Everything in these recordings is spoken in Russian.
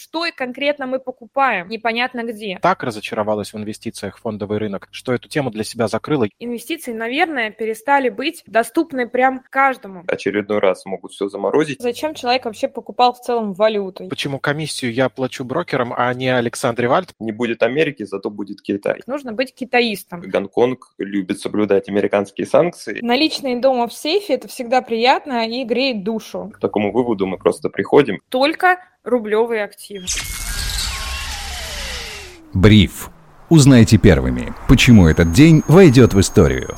что конкретно мы покупаем, непонятно где. Так разочаровалась в инвестициях фондовый рынок, что эту тему для себя закрыла. Инвестиции, наверное, перестали быть доступны прям каждому. Очередной раз могут все заморозить. Зачем человек вообще покупал в целом валюту? Почему комиссию я плачу брокерам, а не Александре Вальд? Не будет Америки, зато будет Китай. Нужно быть китаистом. Гонконг любит соблюдать американские санкции. Наличные дома в сейфе – это всегда приятно и греет душу. К такому выводу мы просто приходим. Только рублевые активы. Бриф. Узнайте первыми, почему этот день войдет в историю.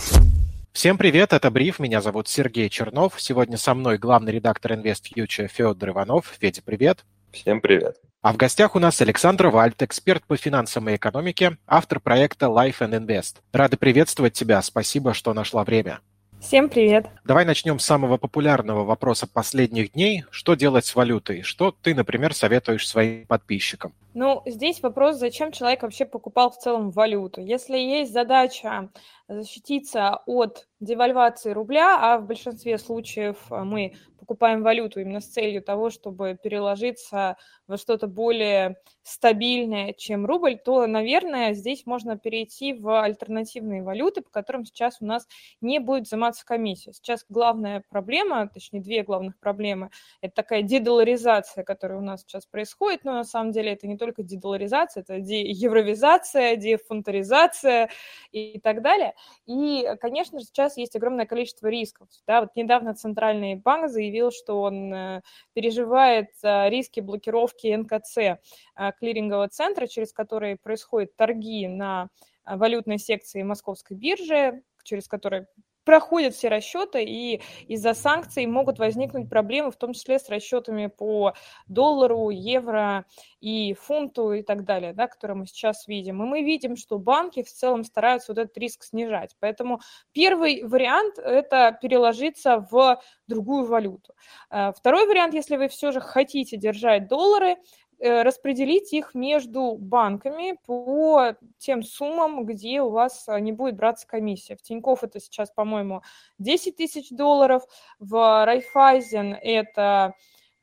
Всем привет, это Бриф, меня зовут Сергей Чернов. Сегодня со мной главный редактор InvestFuture Федор Иванов. Федя, привет. Всем привет. А в гостях у нас Александр Вальт, эксперт по финансам и экономике, автор проекта Life and Invest. Рады приветствовать тебя, спасибо, что нашла время. Всем привет. Давай начнем с самого популярного вопроса последних дней. Что делать с валютой? Что ты, например, советуешь своим подписчикам? Ну, здесь вопрос, зачем человек вообще покупал в целом валюту. Если есть задача защититься от девальвации рубля, а в большинстве случаев мы покупаем валюту именно с целью того, чтобы переложиться во что-то более стабильное, чем рубль, то, наверное, здесь можно перейти в альтернативные валюты, по которым сейчас у нас не будет взиматься комиссия. Сейчас главная проблема, точнее, две главных проблемы, это такая дедоларизация, которая у нас сейчас происходит, но на самом деле это не только дедоларизация, это евровизация, дефунтаризация и так далее. И, конечно же, сейчас есть огромное количество рисков. Да? Вот недавно Центральный банк заявил, что он э, переживает э, риски блокировки НКЦ, э, клирингового центра, через который происходят торги на валютной секции Московской биржи, через который проходят все расчеты, и из-за санкций могут возникнуть проблемы, в том числе с расчетами по доллару, евро и фунту и так далее, да, которые мы сейчас видим. И мы видим, что банки в целом стараются вот этот риск снижать. Поэтому первый вариант – это переложиться в другую валюту. Э, второй вариант, если вы все же хотите держать доллары – распределить их между банками по тем суммам, где у вас а, не будет браться комиссия. В Тинькофф это сейчас, по-моему, 10 тысяч долларов, в Райфайзен это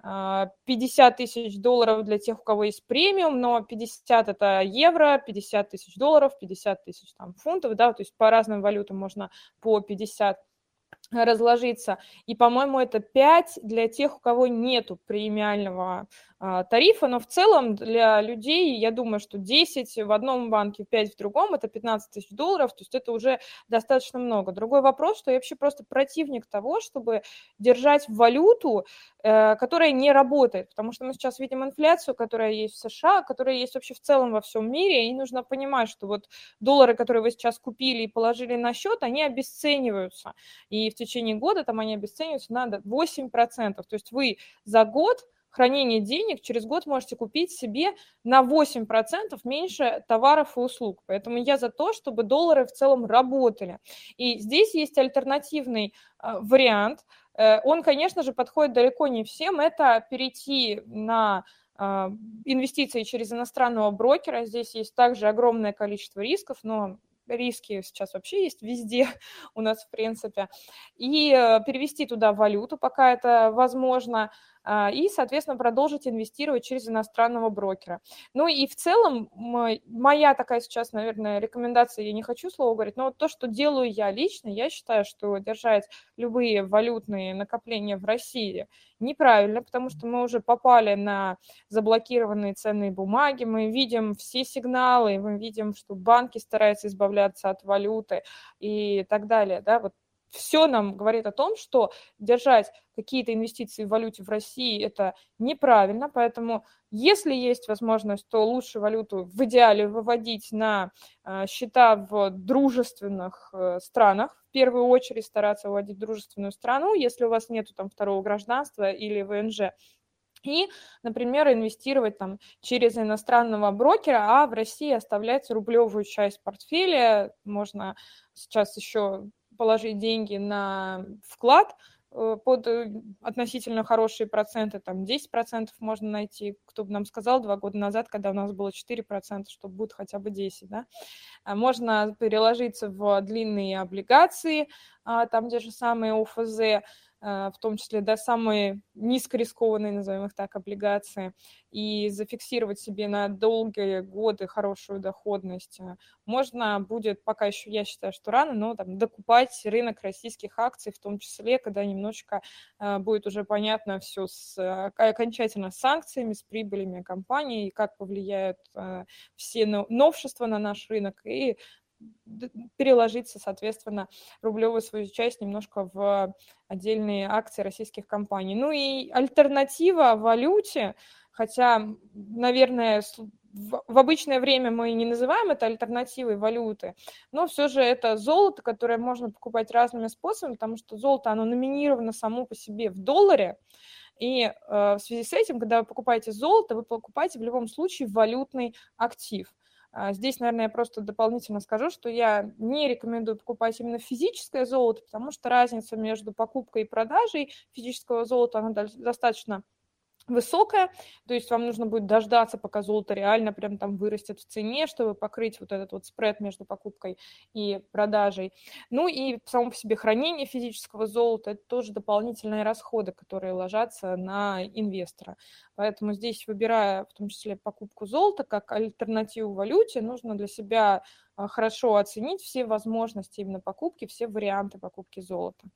50 а, тысяч долларов для тех, у кого есть премиум, но 50 это евро, 50 тысяч долларов, 50 тысяч там фунтов, да, то есть по разным валютам можно по 50 разложиться. И, по-моему, это 5 для тех, у кого нету премиального тарифа, но в целом для людей, я думаю, что 10 в одном банке, 5 в другом, это 15 тысяч долларов, то есть это уже достаточно много. Другой вопрос, что я вообще просто противник того, чтобы держать валюту, э, которая не работает, потому что мы сейчас видим инфляцию, которая есть в США, которая есть вообще в целом во всем мире, и нужно понимать, что вот доллары, которые вы сейчас купили и положили на счет, они обесцениваются, и в течение года там они обесцениваются на 8%, то есть вы за год хранения денег через год можете купить себе на 8% меньше товаров и услуг. Поэтому я за то, чтобы доллары в целом работали. И здесь есть альтернативный э, вариант. Э, он, конечно же, подходит далеко не всем. Это перейти на э, инвестиции через иностранного брокера. Здесь есть также огромное количество рисков, но риски сейчас вообще есть везде у нас, в принципе, и перевести туда валюту, пока это возможно, и, соответственно, продолжить инвестировать через иностранного брокера. Ну и в целом моя такая сейчас, наверное, рекомендация, я не хочу слово говорить, но вот то, что делаю я лично, я считаю, что держать любые валютные накопления в России неправильно, потому что мы уже попали на заблокированные ценные бумаги, мы видим все сигналы, мы видим, что банки стараются избавляться от валюты и так далее, да, вот все нам говорит о том, что держать какие-то инвестиции в валюте в России это неправильно, поэтому если есть возможность, то лучше валюту в идеале выводить на э, счета в дружественных э, странах, в первую очередь стараться выводить в дружественную страну, если у вас нет там второго гражданства или ВНЖ, и, например, инвестировать там через иностранного брокера, а в России оставлять рублевую часть портфеля. Можно сейчас еще положить деньги на вклад э, под э, относительно хорошие проценты, там 10% можно найти, кто бы нам сказал два года назад, когда у нас было 4%, что будет хотя бы 10, да. А можно переложиться в длинные облигации, а, там те же самые ОФЗ, в том числе да, самые низкорискованные, назовем их так, облигации, и зафиксировать себе на долгие годы хорошую доходность. Можно будет, пока еще я считаю, что рано, но там, докупать рынок российских акций, в том числе, когда немножечко будет уже понятно все с окончательно с санкциями, с прибылями компании, как повлияют все новшества на наш рынок, и переложиться, соответственно, рублевую свою часть немножко в отдельные акции российских компаний. Ну и альтернатива валюте, хотя, наверное, в обычное время мы не называем это альтернативой валюты, но все же это золото, которое можно покупать разными способами, потому что золото, оно номинировано само по себе в долларе, и э, в связи с этим, когда вы покупаете золото, вы покупаете в любом случае валютный актив. А, здесь, наверное, я просто дополнительно скажу, что я не рекомендую покупать именно физическое золото, потому что разница между покупкой и продажей физического золота, она достаточно высокая, то есть вам нужно будет дождаться, пока золото реально прям там вырастет в цене, чтобы покрыть вот этот вот спред между покупкой и продажей. Ну и само по себе хранение физического золота – это тоже дополнительные расходы, которые ложатся на инвестора. Поэтому здесь, выбирая в том числе покупку золота как альтернативу валюте, нужно для себя а, хорошо оценить все возможности именно покупки, все варианты покупки золота.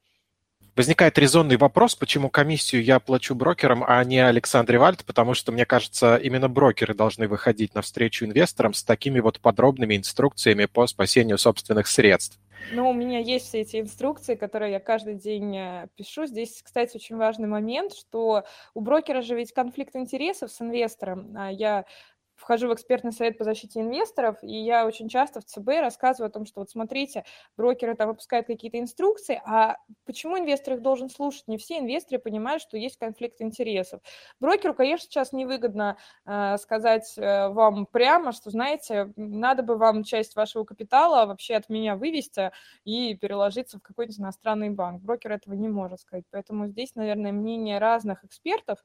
Возникает резонный вопрос, почему комиссию я плачу брокерам, а не Александре Вальд, потому что, мне кажется, именно брокеры должны выходить навстречу инвесторам с такими вот подробными инструкциями по спасению собственных средств. Ну, у меня есть все эти инструкции, которые я каждый день э, пишу. Здесь, кстати, очень важный момент, что у брокера же ведь конфликт интересов с инвестором. А я вхожу в экспертный совет по защите инвесторов, и я очень часто в ЦБ рассказываю о том, что вот смотрите, брокеры там выпускают какие-то инструкции, а почему инвестор их должен слушать? Не все инвесторы понимают, что есть конфликт интересов. Брокеру, конечно, сейчас невыгодно э, сказать э, вам прямо, что, знаете, надо бы вам часть вашего капитала вообще от меня вывести и переложиться в какой-нибудь иностранный банк. Брокер этого не может сказать. Поэтому здесь, наверное, мнение разных экспертов,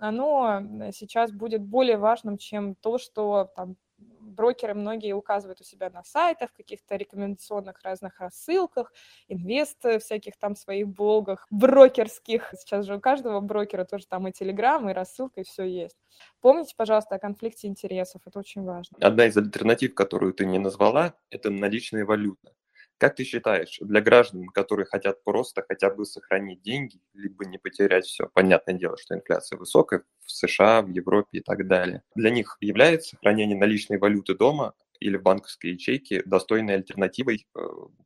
оно сейчас будет более важным, чем то, что там брокеры многие указывают у себя на сайтах, каких-то рекомендационных разных рассылках, инвест всяких там своих блогах брокерских. Сейчас же у каждого брокера тоже там и телеграм, и рассылка, и все есть. Помните, пожалуйста, о конфликте интересов, это очень важно. Одна из альтернатив, которую ты не назвала, это наличная валюта. Как ты считаешь, для граждан, которые хотят просто хотя бы сохранить деньги, либо не потерять все, понятное дело, что инфляция высокая в США, в Европе и так далее, для них является хранение наличной валюты дома или в банковской ячейке достойной альтернативой э,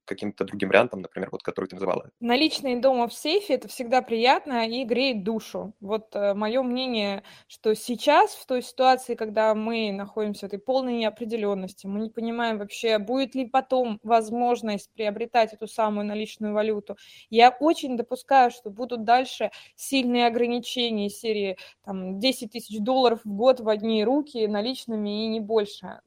каким-то другим вариантам, например, вот который ты называла? Наличные дома в сейфе – это всегда приятно и греет душу. Вот э, мое мнение, что сейчас, в той ситуации, когда мы находимся в этой полной неопределенности, мы не понимаем вообще, будет ли потом возможность приобретать эту самую наличную валюту. Я очень допускаю, что будут дальше сильные ограничения серии там, 10 тысяч долларов в год в одни руки наличными и не больше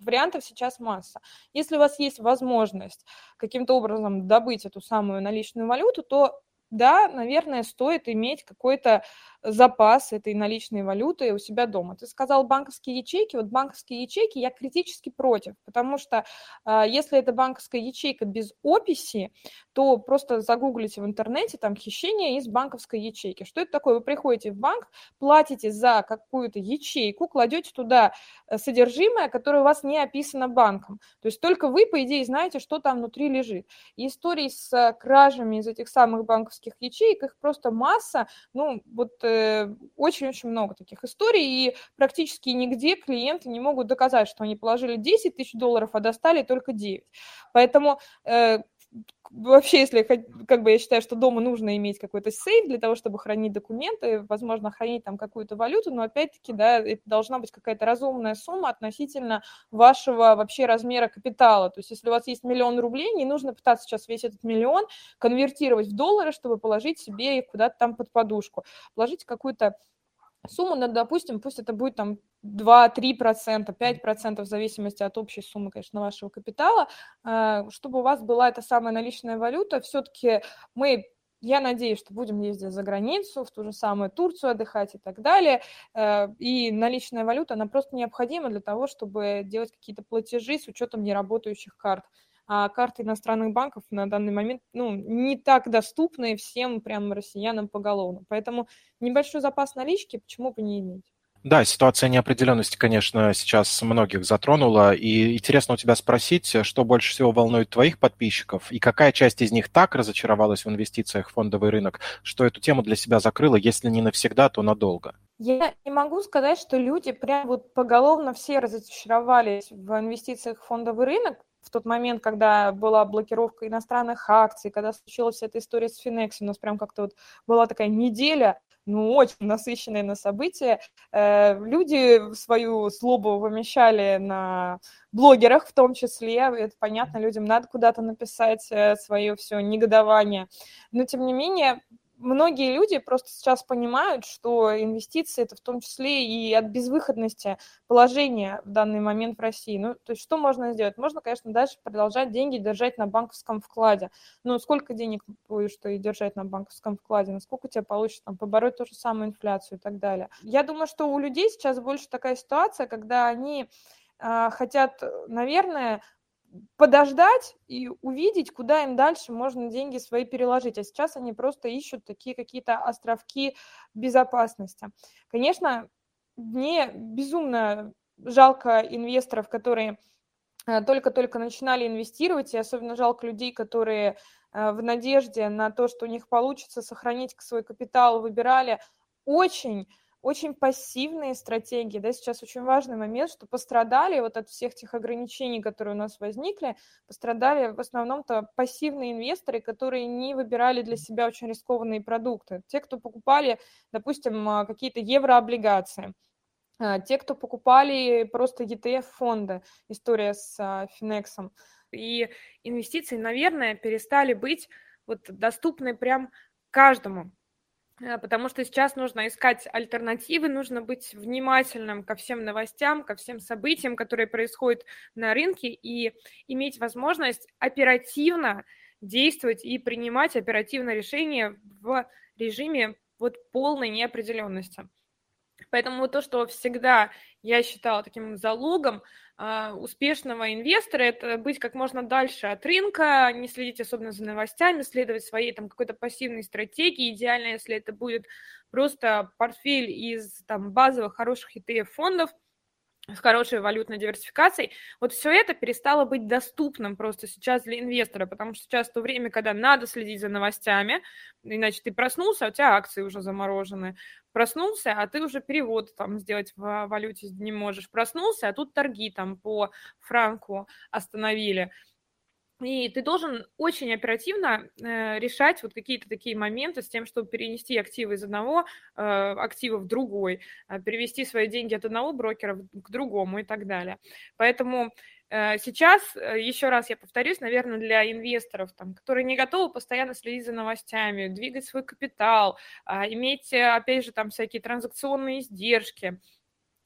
вариантов сейчас масса. Если у вас есть возможность каким-то образом добыть эту самую наличную валюту, то да, наверное, стоит иметь какой-то запас этой наличной валюты у себя дома. Ты сказал банковские ячейки. Вот банковские ячейки я критически против, потому что э, если это банковская ячейка без описи, то просто загуглите в интернете там хищение из банковской ячейки. Что это такое? Вы приходите в банк, платите за какую-то ячейку, кладете туда э, содержимое, которое у вас не описано банком. То есть только вы, по идее, знаете, что там внутри лежит. И истории с кражами из этих самых банковских ячеек, их просто масса. Ну, вот Э, очень-очень много таких историй, и практически нигде клиенты не могут доказать, что они положили 10 тысяч долларов, а достали только 9. Поэтому э, вообще, если как бы я считаю, что дома нужно иметь какой-то сейф для того, чтобы хранить документы, возможно, хранить там какую-то валюту, но опять-таки, да, это должна быть какая-то разумная сумма относительно вашего вообще размера капитала. То есть, если у вас есть миллион рублей, не нужно пытаться сейчас весь этот миллион конвертировать в доллары, чтобы положить себе их куда-то там под подушку. Положите какую-то сумму, ну, допустим, пусть это будет там 2-3%, 5% в зависимости от общей суммы, конечно, вашего капитала, а, чтобы у вас была эта самая наличная валюта. Все-таки мы я надеюсь, что будем ездить за границу, в ту же самую Турцию отдыхать и так далее. Э, и наличная валюта, она просто необходима для того, чтобы делать какие-то платежи с учетом неработающих карт. А карты иностранных банков на данный момент ну, не так доступны всем прям россиянам поголовно. Поэтому небольшой запас налички почему бы не иметь? Да, ситуация неопределенности, конечно, сейчас многих затронула. И интересно у тебя спросить, что больше всего волнует твоих подписчиков, и какая часть из них так разочаровалась в инвестициях в фондовый рынок, что эту тему для себя закрыла, если не навсегда, то надолго? Я не могу сказать, что люди прям вот поголовно все разочаровались в инвестициях в фондовый рынок, в тот момент, когда была блокировка иностранных акций, когда случилась вся эта история с Финексом, у нас прям как-то вот была такая неделя, ну, очень насыщенные на события. Э, люди свою злобу вымещали на блогерах в том числе. Это понятно, людям надо куда-то написать э, свое все негодование. Но, тем не менее, многие люди просто сейчас понимают, что инвестиции это в том числе и от безвыходности положения в данный момент в России. Ну, то есть что можно сделать? Можно, конечно, дальше продолжать деньги держать на банковском вкладе. Но сколько денег будешь ты держать на банковском вкладе? Насколько тебя получится там, побороть ту же самую инфляцию и так далее? Я думаю, что у людей сейчас больше такая ситуация, когда они а, хотят, наверное, подождать и увидеть, куда им дальше можно деньги свои переложить. А сейчас они просто ищут такие какие-то островки безопасности. Конечно, мне безумно жалко инвесторов, которые э, только-только начинали инвестировать, и особенно жалко людей, которые э, в надежде на то, что у них получится сохранить свой капитал, выбирали очень очень пассивные стратегии, да, сейчас очень важный момент, что пострадали вот от всех тех ограничений, которые у нас возникли, пострадали в основном-то пассивные инвесторы, которые не выбирали для себя очень рискованные продукты. Те, кто покупали, допустим, а, какие-то еврооблигации, а, те, кто покупали просто ETF-фонды, история с а, Финексом. И инвестиции, наверное, перестали быть вот доступны прям каждому. Э, потому что сейчас нужно искать альтернативы, нужно быть внимательным ко всем новостям, ко всем событиям, которые происходят на рынке, и иметь возможность оперативно действовать и принимать оперативно решения в режиме вот полной неопределенности. Поэтому то, что всегда я считала таким залогом э, успешного инвестора, это быть как можно дальше от рынка, не следить особенно за новостями, следовать своей там какой-то пассивной стратегии. Идеально, если это будет просто портфель из там базовых хороших ETF-фондов – с хорошей валютной диверсификацией, вот все это перестало быть доступным просто сейчас для инвестора, потому что сейчас то время, когда надо следить за новостями, иначе ты проснулся, а у тебя акции уже заморожены, проснулся, а ты уже перевод там сделать в валюте не можешь, проснулся, а тут торги там по франку остановили, и ты должен очень оперативно э, решать вот какие-то такие моменты с тем, чтобы перенести активы из одного э, актива в другой, э, перевести свои деньги от одного брокера к другому и так далее. Поэтому э, сейчас, э, еще раз я повторюсь, наверное, для инвесторов, там, которые не готовы постоянно следить за новостями, двигать свой капитал, э, иметь, опять же, там всякие транзакционные издержки,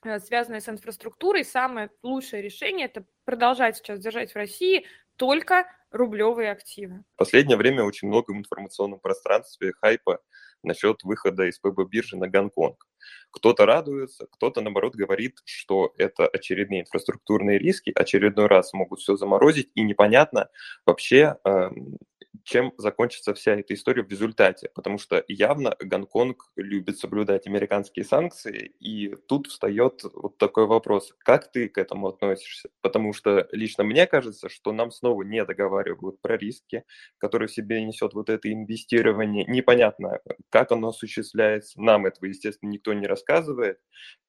э, связанные с инфраструктурой, самое лучшее решение – это продолжать сейчас держать в России только рублевые активы. В последнее время очень много в информационном пространстве хайпа насчет выхода из ПБ биржи на Гонконг. Кто-то радуется, кто-то, наоборот, говорит, что это очередные инфраструктурные риски, очередной раз могут все заморозить, и непонятно вообще, эм, чем закончится вся эта история в результате, потому что явно Гонконг любит соблюдать американские санкции, и тут встает вот такой вопрос, как ты к этому относишься? Потому что лично мне кажется, что нам снова не договаривают про риски, которые в себе несет вот это инвестирование. Непонятно, как оно осуществляется, нам этого, естественно, никто не рассказывает,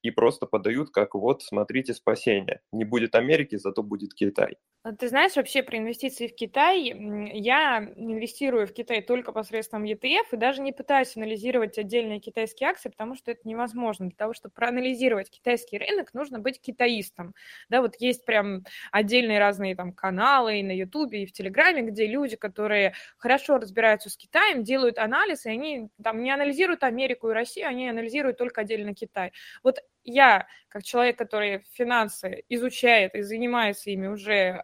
и просто подают как вот, смотрите, спасение. Не будет Америки, зато будет Китай. А ты знаешь вообще про инвестиции в Китай? Я инвестирую в Китай только посредством ETF и даже не пытаюсь анализировать отдельные китайские акции, потому что это невозможно. Для того, чтобы проанализировать китайский рынок, нужно быть китаистом. Да, вот есть прям отдельные разные там каналы и на Ютубе, и в Телеграме, где люди, которые хорошо разбираются с Китаем, делают анализ, и они там не анализируют Америку и Россию, они анализируют только отдельно Китай. Вот я, как человек, который финансы изучает и занимается ими уже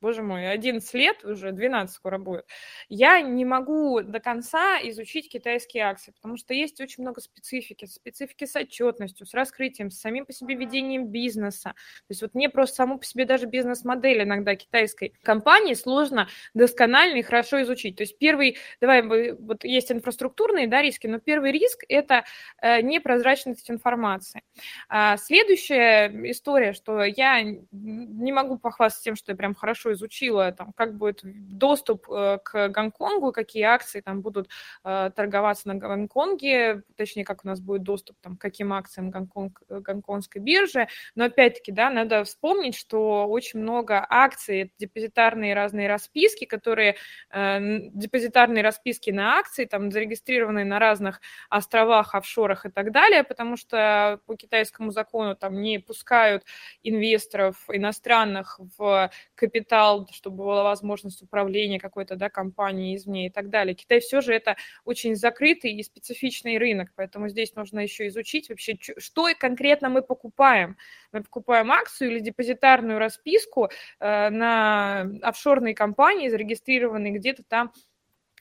боже мой, 11 лет, уже 12 скоро будет, я не могу до конца изучить китайские акции, потому что есть очень много специфики, специфики с отчетностью, с раскрытием, с самим по себе ведением бизнеса. То есть вот мне просто саму по себе даже бизнес-модель иногда китайской компании сложно досконально и хорошо изучить. То есть первый, давай, вот есть инфраструктурные да, риски, но первый риск – это э, непрозрачность информации. А следующая история, что я не могу похвастаться тем, что я прям хорошо изучила, там, как будет доступ э, к Гонконгу, какие акции там будут э, торговаться на Гонконге, точнее, как у нас будет доступ там, к каким акциям Гонконг, гонконгской биржи. Но опять-таки, да, надо вспомнить, что очень много акций, депозитарные разные расписки, которые э, депозитарные расписки на акции, там зарегистрированные на разных островах, офшорах и так далее, потому что по китайскому закону там не пускают инвесторов иностранных в капитал, чтобы была возможность управления какой-то да, компанией извне и так далее. Китай все же это очень закрытый и специфичный рынок, поэтому здесь нужно еще изучить вообще, что конкретно мы покупаем. Мы покупаем акцию или депозитарную расписку э, на офшорной компании, зарегистрированной где-то там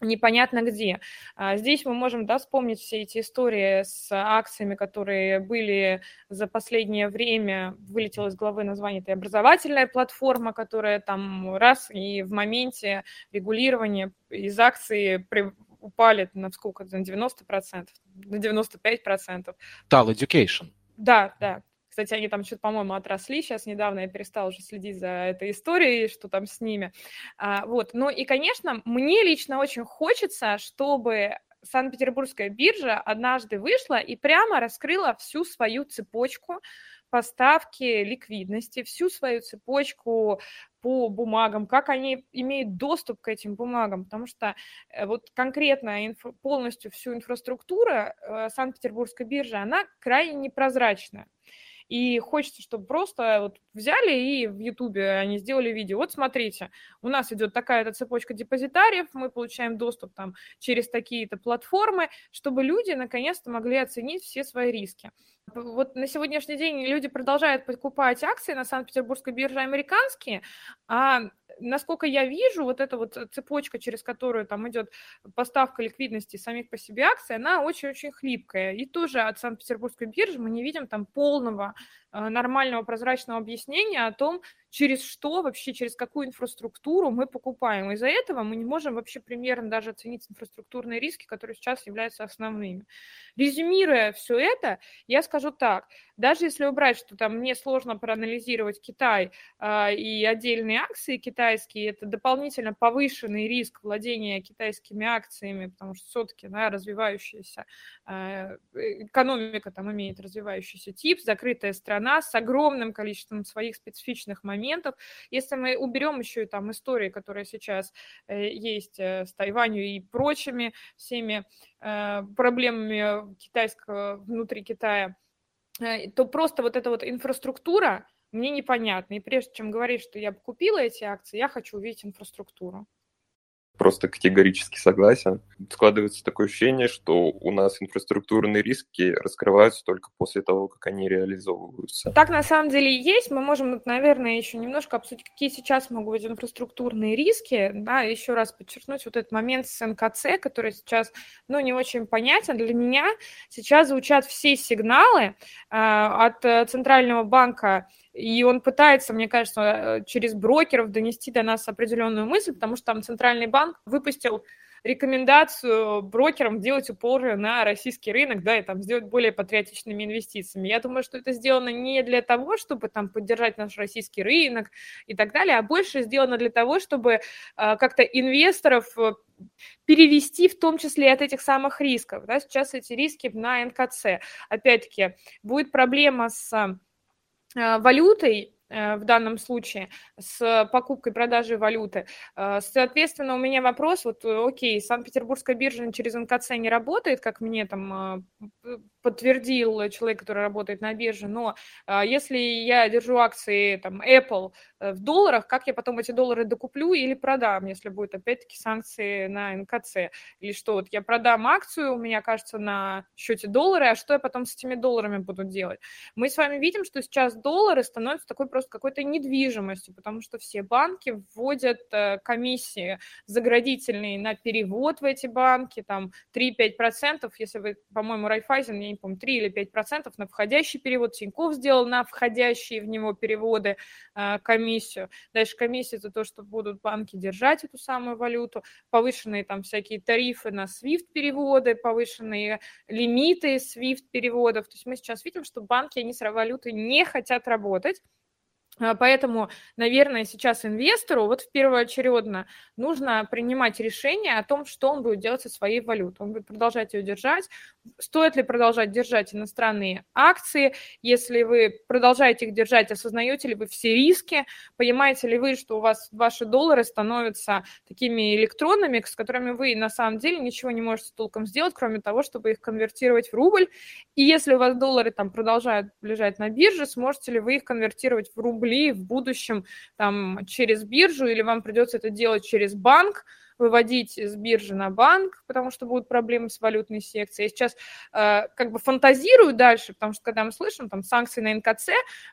непонятно где. А, здесь мы можем да, вспомнить все эти истории с акциями, которые были за последнее время, вылетело из головы название этой образовательная платформа, которая там раз и в моменте регулирования из акции при, упали на сколько, на 90%, на 95%. Tal Education. Да, да. Кстати, они там что-то, по-моему, отросли. Сейчас недавно я перестала уже следить за этой историей, что там с ними. А, вот. Ну и, конечно, мне лично очень хочется, чтобы Санкт-Петербургская биржа однажды вышла и прямо раскрыла всю свою цепочку поставки ликвидности, всю свою цепочку по бумагам, как они имеют доступ к этим бумагам, потому что э, вот конкретно инфо, полностью всю инфраструктуру э, Санкт-Петербургской биржи, она крайне непрозрачная. И хочется, чтобы просто вот взяли и в Ютубе они сделали видео. Вот смотрите, у нас идет такая-то цепочка депозитариев, мы получаем доступ там через такие-то платформы, чтобы люди наконец-то могли оценить все свои риски. Вот на сегодняшний день люди продолжают покупать акции на Санкт-Петербургской бирже американские, а насколько я вижу, вот эта вот цепочка, через которую там идет поставка ликвидности самих по себе акций, она очень-очень хлипкая. И тоже от Санкт-Петербургской биржи мы не видим там полного э, нормального прозрачного объяснения о том, через что вообще, через какую инфраструктуру мы покупаем. Из-за этого мы не можем вообще примерно даже оценить инфраструктурные риски, которые сейчас являются основными. Резюмируя все это, я скажу так, даже если убрать, что там мне сложно проанализировать Китай э, и отдельные акции китайские, это дополнительно повышенный риск владения китайскими акциями, потому что все-таки да, развивающаяся э, экономика там имеет развивающийся тип, закрытая страна с огромным количеством своих специфичных моментов, моментов. Если мы уберем еще и там истории, которые сейчас э, есть э, с Тайванью и прочими всеми э, проблемами китайского внутри Китая, то просто вот эта вот инфраструктура мне непонятна. И прежде чем говорить, что я бы купила эти акции, я хочу увидеть инфраструктуру просто категорически согласен. Складывается такое ощущение, что у нас инфраструктурные риски раскрываются только после того, как они реализовываются. Так на самом деле и есть. Мы можем, наверное, еще немножко обсудить, какие сейчас могут быть инфраструктурные риски. Да, еще раз подчеркнуть вот этот момент с НКЦ, который сейчас, ну, не очень понятен. Для меня сейчас звучат все сигналы э, от Центрального банка и он пытается, мне кажется, э, через брокеров донести до нас определенную мысль, потому что там Центральный банк выпустил рекомендацию брокерам делать упор на российский рынок, да, и там сделать более патриотичными инвестициями. Я думаю, что это сделано не для того, чтобы там поддержать наш российский рынок и так далее, а больше сделано для того, чтобы э, как-то инвесторов э, перевести в том числе от этих самых рисков. Да, сейчас эти риски на НКЦ. Опять-таки, будет проблема с валютой, э, в данном случае с покупкой продажей валюты. Э, соответственно, у меня вопрос, вот, окей, Санкт-Петербургская биржа через НКЦ не работает, как мне там подтвердил человек, который работает на бирже, но если я держу акции там, Apple э, в долларах, как я потом эти доллары докуплю или продам, если будет опять-таки санкции на НКЦ? Или что, вот я продам акцию, у меня, кажется, на счете доллары, а что я потом с этими долларами буду делать? Мы с вами видим, что сейчас доллары становятся такой просто какой-то недвижимостью, потому что все банки вводят э, комиссии заградительные на перевод в эти банки, там 3-5%, если вы, по-моему, Райфайзен, я не помню, 3 или 5% на входящий перевод, Тиньков сделал на входящие в него переводы э, комиссию. Дальше комиссия за то, что будут банки держать эту самую валюту, повышенные там всякие тарифы на SWIFT-переводы, повышенные лимиты SWIFT-переводов. То есть мы сейчас видим, что банки, они с валютой не хотят работать, Поэтому, наверное, сейчас инвестору вот в первоочередно нужно принимать решение о том, что он будет делать со своей валютой. Он будет продолжать ее держать. Стоит ли продолжать держать иностранные акции? Если вы продолжаете их держать, осознаете ли вы все риски? Понимаете ли вы, что у вас ваши доллары становятся такими электронными, с которыми вы на самом деле ничего не можете толком сделать, кроме того, чтобы их конвертировать в рубль? И если у вас доллары там продолжают лежать на бирже, сможете ли вы их конвертировать в рубль? Рубли в будущем там через биржу, или вам придется это делать через банк, выводить с биржи на банк, потому что будут проблемы с валютной секцией. Я сейчас э, как бы фантазирую дальше, потому что когда мы слышим там санкции на НКЦ,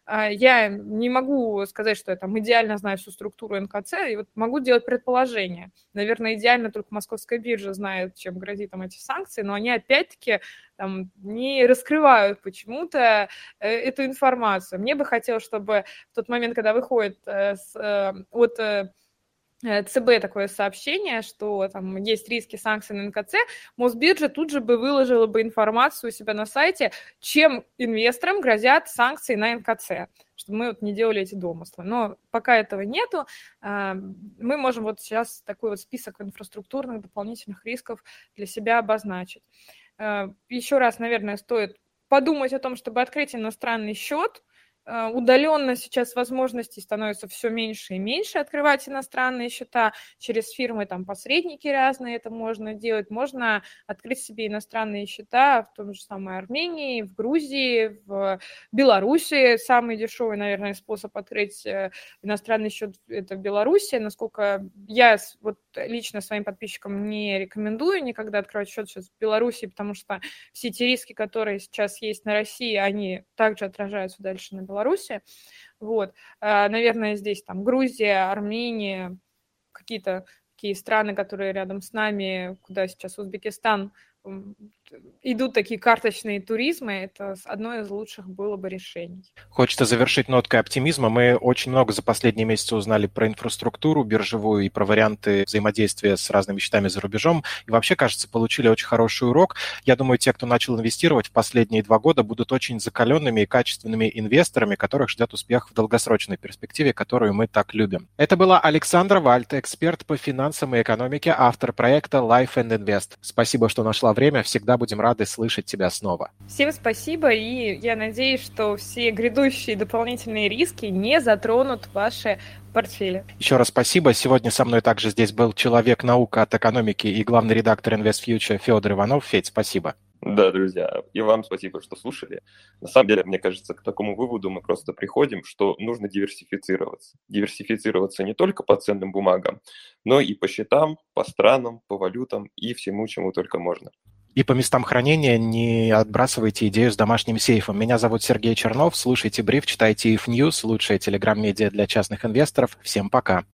э, я не могу сказать, что я там идеально знаю всю структуру НКЦ, и вот могу делать предположение. Наверное, идеально только московская биржа знает, чем грозит там эти санкции, но они опять-таки там, не раскрывают почему-то э, эту информацию. Мне бы хотелось, чтобы в тот момент, когда выходит э, с, э, от э, ЦБ такое сообщение, что там есть риски санкций на НКЦ, Мосбиржа тут же бы выложила бы информацию у себя на сайте, чем инвесторам грозят санкции на НКЦ, чтобы мы вот не делали эти домыслы. Но пока этого нету, а, мы можем вот сейчас такой вот список инфраструктурных дополнительных рисков для себя обозначить. Э, Еще раз, наверное, стоит подумать о том, чтобы открыть иностранный счет – удаленно сейчас возможностей становится все меньше и меньше открывать иностранные счета через фирмы, там посредники разные это можно делать. Можно открыть себе иностранные счета в том же самой Армении, в Грузии, в Беларуси. Самый дешевый, наверное, способ открыть э, иностранный счет это в Беларуси. Насколько я вот лично своим подписчикам не рекомендую никогда открывать счет сейчас в Беларуси, потому что все те риски, которые сейчас есть на России, они также отражаются дальше на Беларуси Беларуси. Вот. А, наверное, здесь там Грузия, Армения, какие-то такие страны, которые рядом с нами, куда сейчас Узбекистан идут такие карточные туризмы, это одно из лучших было бы решений. Хочется завершить ноткой оптимизма. Мы очень много за последние месяцы узнали про инфраструктуру биржевую и про варианты взаимодействия с разными счетами за рубежом. И вообще, кажется, получили очень хороший урок. Я думаю, те, кто начал инвестировать в последние два года, будут очень закаленными и качественными инвесторами, которых ждет успех в долгосрочной перспективе, которую мы так любим. Это была Александра Вальт, эксперт по финансам и экономике, автор проекта Life and Invest. Спасибо, что нашла время. Всегда будем рады слышать тебя снова. Всем спасибо, и я надеюсь, что все грядущие дополнительные риски не затронут ваши портфели. Еще раз спасибо. Сегодня со мной также здесь был человек-наука от экономики и главный редактор InvestFuture Федор Иванов. Федь, спасибо. Да, друзья, и вам спасибо, что слушали. На самом деле, мне кажется, к такому выводу мы просто приходим, что нужно диверсифицироваться. Диверсифицироваться не только по ценным бумагам, но и по счетам, по странам, по валютам и всему, чему только можно. И по местам хранения не отбрасывайте идею с домашним сейфом. Меня зовут Сергей Чернов. Слушайте бриф, читайте If News, лучшая телеграм-медиа для частных инвесторов. Всем пока.